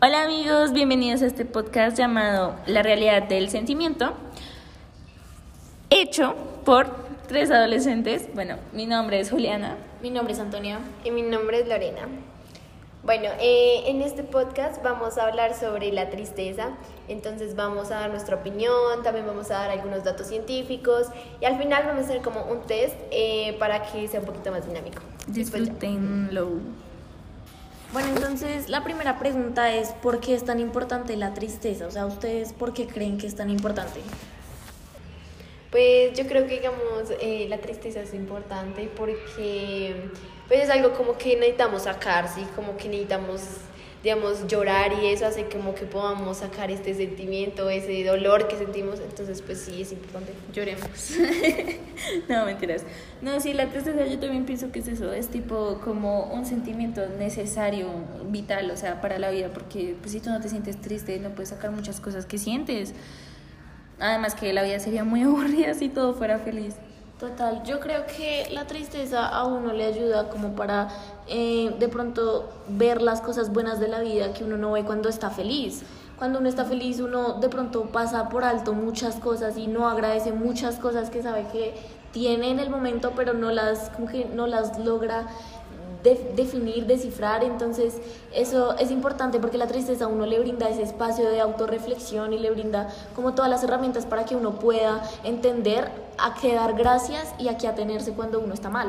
Hola amigos, bienvenidos a este podcast llamado La realidad del sentimiento, hecho por tres adolescentes. Bueno, mi nombre es Juliana. Mi nombre es Antonia. Y mi nombre es Lorena. Bueno, eh, en este podcast vamos a hablar sobre la tristeza, entonces vamos a dar nuestra opinión, también vamos a dar algunos datos científicos y al final vamos a hacer como un test eh, para que sea un poquito más dinámico. Disfrútenlo. Bueno, entonces la primera pregunta es, ¿por qué es tan importante la tristeza? O sea, ¿ustedes por qué creen que es tan importante? Pues yo creo que, digamos, eh, la tristeza es importante porque pues es algo como que necesitamos sacar, ¿sí? Como que necesitamos, digamos, llorar y eso hace como que podamos sacar este sentimiento, ese dolor que sentimos. Entonces, pues sí, es importante. Lloremos. no, mentiras. No, sí, la tristeza yo también pienso que es eso, es tipo como un sentimiento necesario, vital, o sea, para la vida, porque pues si tú no te sientes triste, no puedes sacar muchas cosas que sientes. Además que la vida sería muy aburrida si todo fuera feliz. Total, yo creo que la tristeza a uno le ayuda como para eh, de pronto ver las cosas buenas de la vida que uno no ve cuando está feliz. Cuando uno está feliz uno de pronto pasa por alto muchas cosas y no agradece muchas cosas que sabe que tiene en el momento, pero no las, como que no las logra definir, descifrar. Entonces, eso es importante porque la tristeza a uno le brinda ese espacio de autorreflexión y le brinda como todas las herramientas para que uno pueda entender a qué dar gracias y a qué atenerse cuando uno está mal.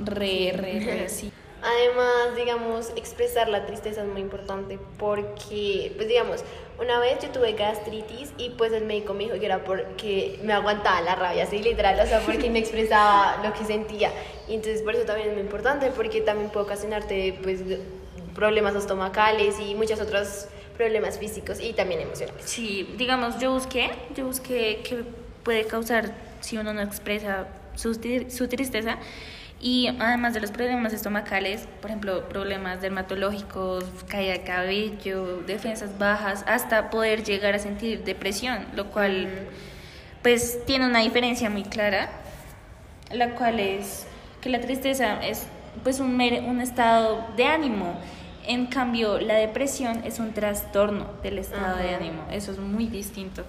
Re, re, re, sí. Además, digamos, expresar la tristeza es muy importante porque, pues digamos, una vez yo tuve gastritis y pues el médico me dijo que era porque me aguantaba la rabia, así literal, o sea, porque me expresaba lo que sentía. Y entonces por eso también es muy importante porque también puede ocasionarte pues problemas estomacales y muchos otros problemas físicos y también emocionales. Sí, digamos, yo busqué, yo busqué qué puede causar si uno no expresa su, su tristeza y además de los problemas estomacales, por ejemplo, problemas dermatológicos, caída de cabello, defensas bajas, hasta poder llegar a sentir depresión, lo cual pues tiene una diferencia muy clara, la cual es que la tristeza es pues un, un estado de ánimo. En cambio, la depresión es un trastorno del estado de ánimo. Eso es muy distinto.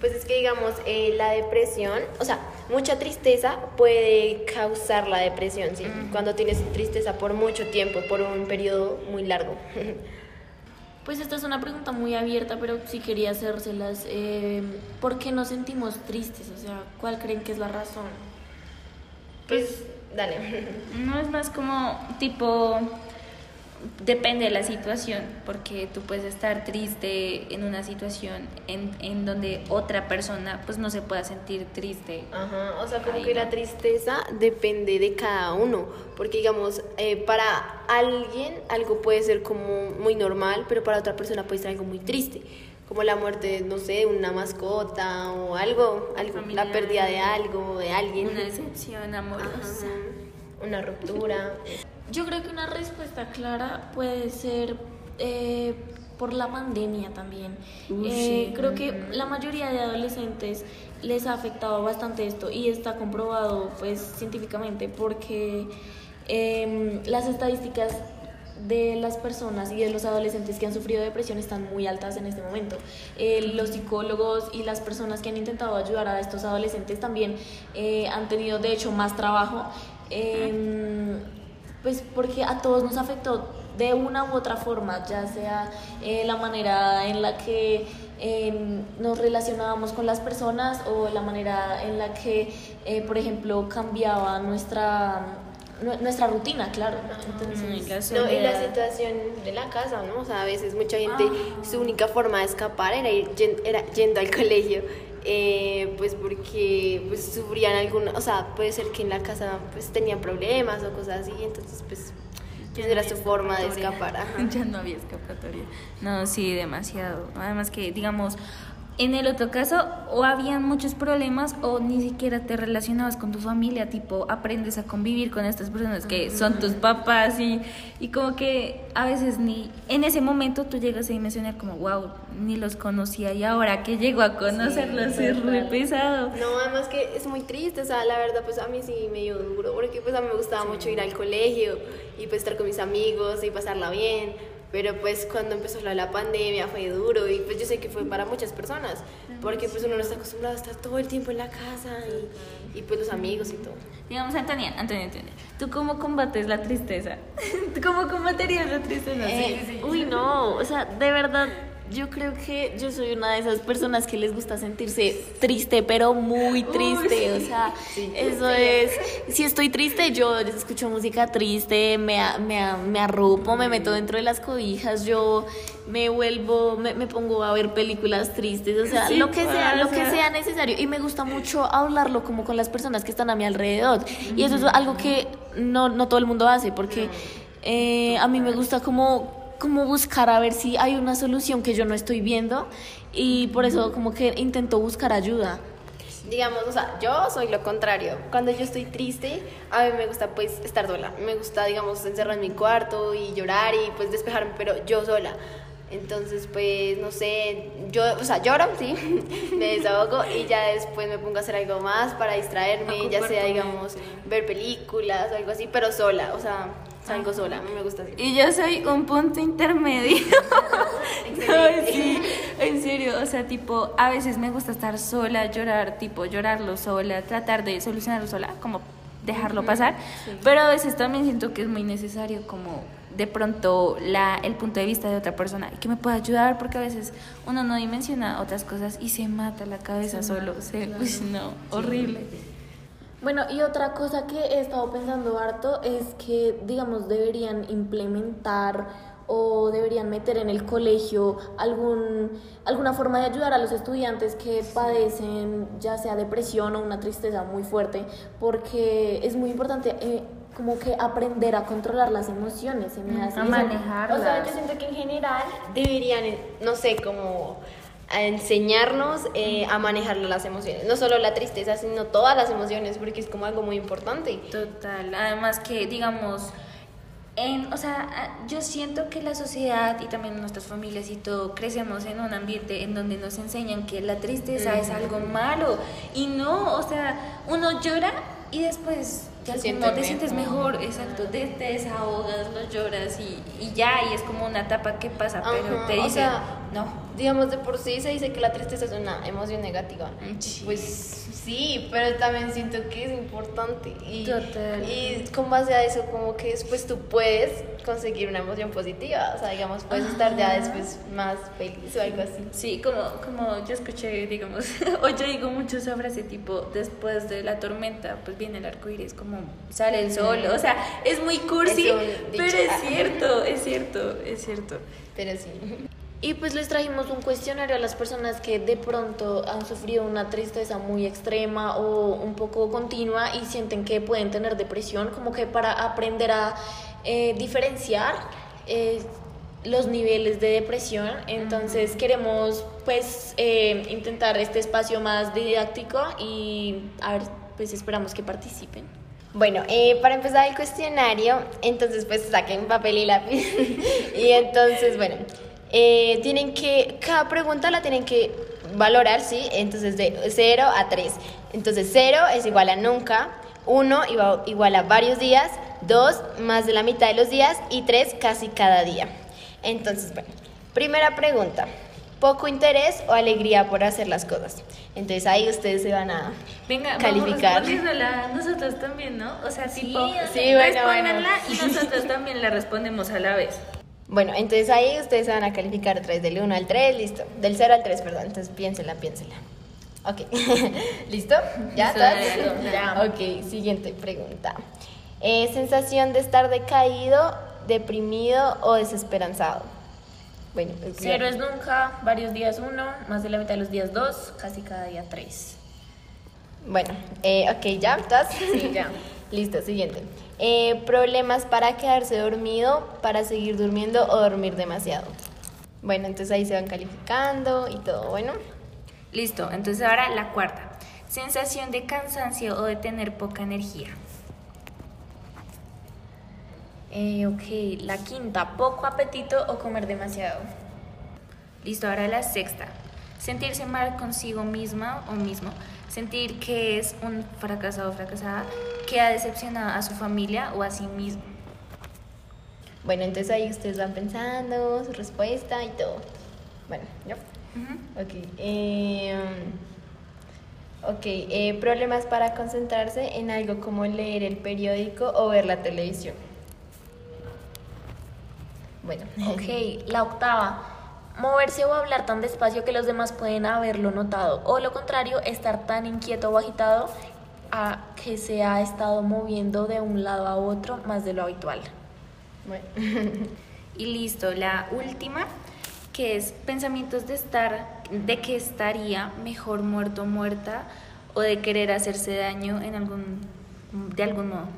Pues es que digamos, eh, la depresión, o sea, mucha tristeza puede causar la depresión, ¿sí? Cuando tienes tristeza por mucho tiempo, por un periodo muy largo. Pues esta es una pregunta muy abierta, pero sí quería hacérselas. Eh, ¿Por qué nos sentimos tristes? O sea, ¿cuál creen que es la razón? Pues, dale. No es más como tipo depende de la situación, porque tú puedes estar triste en una situación en, en donde otra persona pues no se pueda sentir triste. Ajá, o sea, como que la tristeza depende de cada uno, porque digamos, eh, para alguien algo puede ser como muy normal, pero para otra persona puede ser algo muy triste, como la muerte, no sé, una mascota o algo, algo la pérdida de algo, de alguien. Una decepción amorosa. una ruptura. Yo creo que una respuesta clara puede ser eh, por la pandemia también. Eh, creo que la mayoría de adolescentes les ha afectado bastante esto y está comprobado pues científicamente porque em, las estadísticas de las personas y de los adolescentes que han sufrido depresión están muy altas en este momento. Eh, los psicólogos y las personas que han intentado ayudar a estos adolescentes también han tenido de hecho más trabajo. Em, pues porque a todos nos afectó de una u otra forma, ya sea eh, la manera en la que em, nos relacionábamos con las personas o la manera en la que, eh, por ejemplo, cambiaba nuestra nuestra rutina, claro. Entonces, no, y la situación de la casa, ¿no? O sea, a veces mucha gente, ah. su única forma de escapar era, ir, era yendo al colegio eh, pues porque pues sufrían alguna, o sea, puede ser que en la casa pues tenían problemas o cosas así, entonces pues era su forma de escapar. Ya no había escapatoria. No, sí, demasiado. Además que, digamos, en el otro caso, o habían muchos problemas o ni siquiera te relacionabas con tu familia, tipo, aprendes a convivir con estas personas que son tus papás y, y como que a veces ni en ese momento tú llegas a dimensionar como, wow, ni los conocía y ahora que llego a conocerlos es muy pesado. No, además que es muy triste, o sea, la verdad pues a mí sí me dio duro, porque pues a mí me gustaba mucho ir al colegio y pues estar con mis amigos y pasarla bien pero pues cuando empezó la, la pandemia fue duro y pues yo sé que fue para muchas personas, porque pues uno no está acostumbrado a estar todo el tiempo en la casa y, y pues los amigos y todo. Digamos, Antonia, Antonia, Antonia, ¿tú cómo combates la tristeza? ¿Tú cómo combaterías la tristeza? Eh, uy, no, o sea, de verdad yo creo que yo soy una de esas personas que les gusta sentirse triste, pero muy triste. o sea, eso es. Si estoy triste, yo escucho música triste, me, me, me arropo, me meto dentro de las cobijas, yo me vuelvo, me, me pongo a ver películas tristes, o sea, lo que sea, lo que sea necesario. Y me gusta mucho hablarlo como con las personas que están a mi alrededor. Y eso es algo que no, no todo el mundo hace, porque eh, a mí me gusta como como buscar a ver si hay una solución que yo no estoy viendo y por eso como que intento buscar ayuda. Digamos, o sea, yo soy lo contrario. Cuando yo estoy triste, a mí me gusta pues estar sola. Me gusta, digamos, encerrar en mi cuarto y llorar y pues despejarme, pero yo sola. Entonces, pues, no sé, yo, o sea, lloro, sí, me desahogo y ya después me pongo a hacer algo más para distraerme, ya sea, digamos, ver películas o algo así, pero sola, o sea, salgo sola, a mí me gusta así. Y yo soy un punto intermedio. sí, en serio, o sea, tipo, a veces me gusta estar sola, llorar, tipo, llorarlo sola, tratar de solucionarlo sola, como dejarlo pasar, pero a veces también siento que es muy necesario como de pronto la, el punto de vista de otra persona y que me pueda ayudar porque a veces uno no dimensiona otras cosas y se mata la cabeza solo, se, no, horrible. Bueno, y otra cosa que he estado pensando harto es que, digamos, deberían implementar o deberían meter en el colegio algún, alguna forma de ayudar a los estudiantes que padecen ya sea depresión o una tristeza muy fuerte, porque es muy importante eh, como que aprender a controlar las emociones, se me hace. A manejarlas. O sea, yo siento que en general deberían, no sé, como a enseñarnos eh, a manejar las emociones, no solo la tristeza, sino todas las emociones, porque es como algo muy importante. Total, además que digamos, en, o sea, yo siento que la sociedad y también nuestras familias y todo crecemos en un ambiente en donde nos enseñan que la tristeza es algo malo. Y no, o sea, uno llora y después no te sientes mejor, exacto, te, desahogas, no lloras y, y, ya, y es como una etapa que pasa, pero te dice, no. Digamos, de por sí se dice que la tristeza es una emoción negativa. Pues sí, pero también siento que es importante. Y, Total. y con base a eso, como que después tú puedes conseguir una emoción positiva. O sea, digamos, puedes estar ya después más feliz o algo así. Sí, como, como yo escuché, digamos, o yo digo mucho sobre ese tipo, después de la tormenta, pues viene el arco iris, como sale el sol. O sea, es muy cursi, pero es cierto, es cierto, es cierto. Pero sí. Y pues les trajimos un cuestionario a las personas que de pronto han sufrido una tristeza muy extrema o un poco continua y sienten que pueden tener depresión, como que para aprender a eh, diferenciar eh, los niveles de depresión. Entonces queremos pues eh, intentar este espacio más didáctico y a ver, pues esperamos que participen. Bueno, para empezar el cuestionario, entonces pues saquen papel y lápiz. y entonces, bueno, tienen que, cada pregunta la tienen que valorar, ¿sí? Entonces de 0 a 3. Entonces 0 es igual a nunca, 1 igual a varios días, 2 más de la mitad de los días y 3 casi cada día. Entonces, bueno, primera pregunta, poco interés o alegría por hacer las cosas. Entonces ahí ustedes se van a Venga, calificar. Venga, nosotros también, ¿no? O sea, tipo, sí, bueno, bueno. y nosotros también la respondemos a la vez. Bueno, entonces ahí ustedes se van a calificar 3 del 1 al 3, listo. Del 0 al 3, perdón. Entonces piénsela, piénsela. Ok, ¿listo? ¿Ya estás? Ya. Ok, siguiente pregunta. Eh, sensación de estar decaído, deprimido o desesperanzado. Bueno, cero es nunca, varios días uno, más de la mitad de los días dos, casi cada día tres. Bueno, eh, ok, ¿ya estás? Sí, ya. Listo, siguiente. Eh, problemas para quedarse dormido, para seguir durmiendo o dormir demasiado. Bueno, entonces ahí se van calificando y todo, bueno. Listo, entonces ahora la cuarta. Sensación de cansancio o de tener poca energía. Eh, ok, la quinta, poco apetito o comer demasiado. Listo, ahora la sexta. Sentirse mal consigo misma o mismo. Sentir que es un fracasado o fracasada que ha decepcionado a su familia o a sí mismo. Bueno, entonces ahí ustedes van pensando su respuesta y todo. Bueno, ¿yo? Ok. Eh, ok, eh, problemas para concentrarse en algo como leer el periódico o ver la televisión. Bueno. Ok, la octava. Moverse o hablar tan despacio que los demás pueden haberlo notado. O lo contrario, estar tan inquieto o agitado a que se ha estado moviendo de un lado a otro más de lo habitual. Bueno. Y listo, la última, que es pensamientos de estar, de que estaría mejor muerto o muerta o de querer hacerse daño en algún, de algún modo.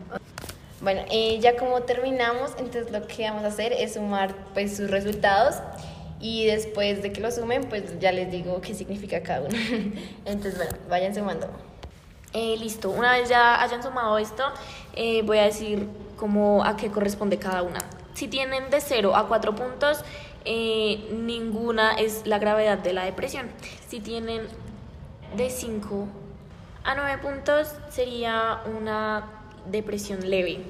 Bueno, eh, ya como terminamos, entonces lo que vamos a hacer es sumar pues sus resultados y después de que lo sumen, pues ya les digo qué significa cada uno. entonces, bueno, vayan sumando. Eh, listo, una vez ya hayan sumado esto, eh, voy a decir a qué corresponde cada una. Si tienen de 0 a 4 puntos, eh, ninguna es la gravedad de la depresión. Si tienen de 5 a 9 puntos, sería una depresión leve.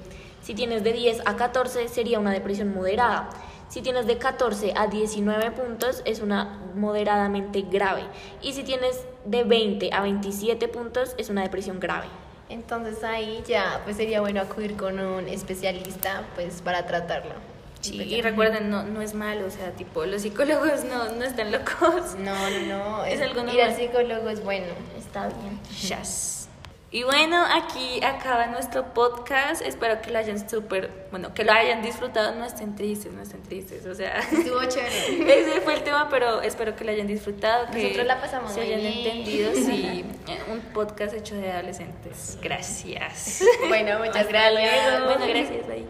Si tienes de 10 a 14, sería una depresión moderada. Si tienes de 14 a 19 puntos, es una moderadamente grave. Y si tienes de 20 a 27 puntos, es una depresión grave. Entonces ahí ya pues sería bueno acudir con un especialista pues para tratarlo. Sí, y recuerden, no, no es malo, o sea, tipo, los psicólogos no, no están locos. No, no, no. Es algo Ir al normal. psicólogo es bueno. Está bien. Yes. Y bueno, aquí acaba nuestro podcast. Espero que lo hayan súper, bueno, que lo hayan disfrutado. No estén tristes, no estén tristes. O sea, Estuvo chévere. ese fue el tema, pero espero que lo hayan disfrutado. Que Nosotros la pasamos se muy hayan bien. entendido. Sí, un podcast hecho de adolescentes. Gracias. Bueno, muchas Hasta gracias. luego. Bueno, gracias. Bye.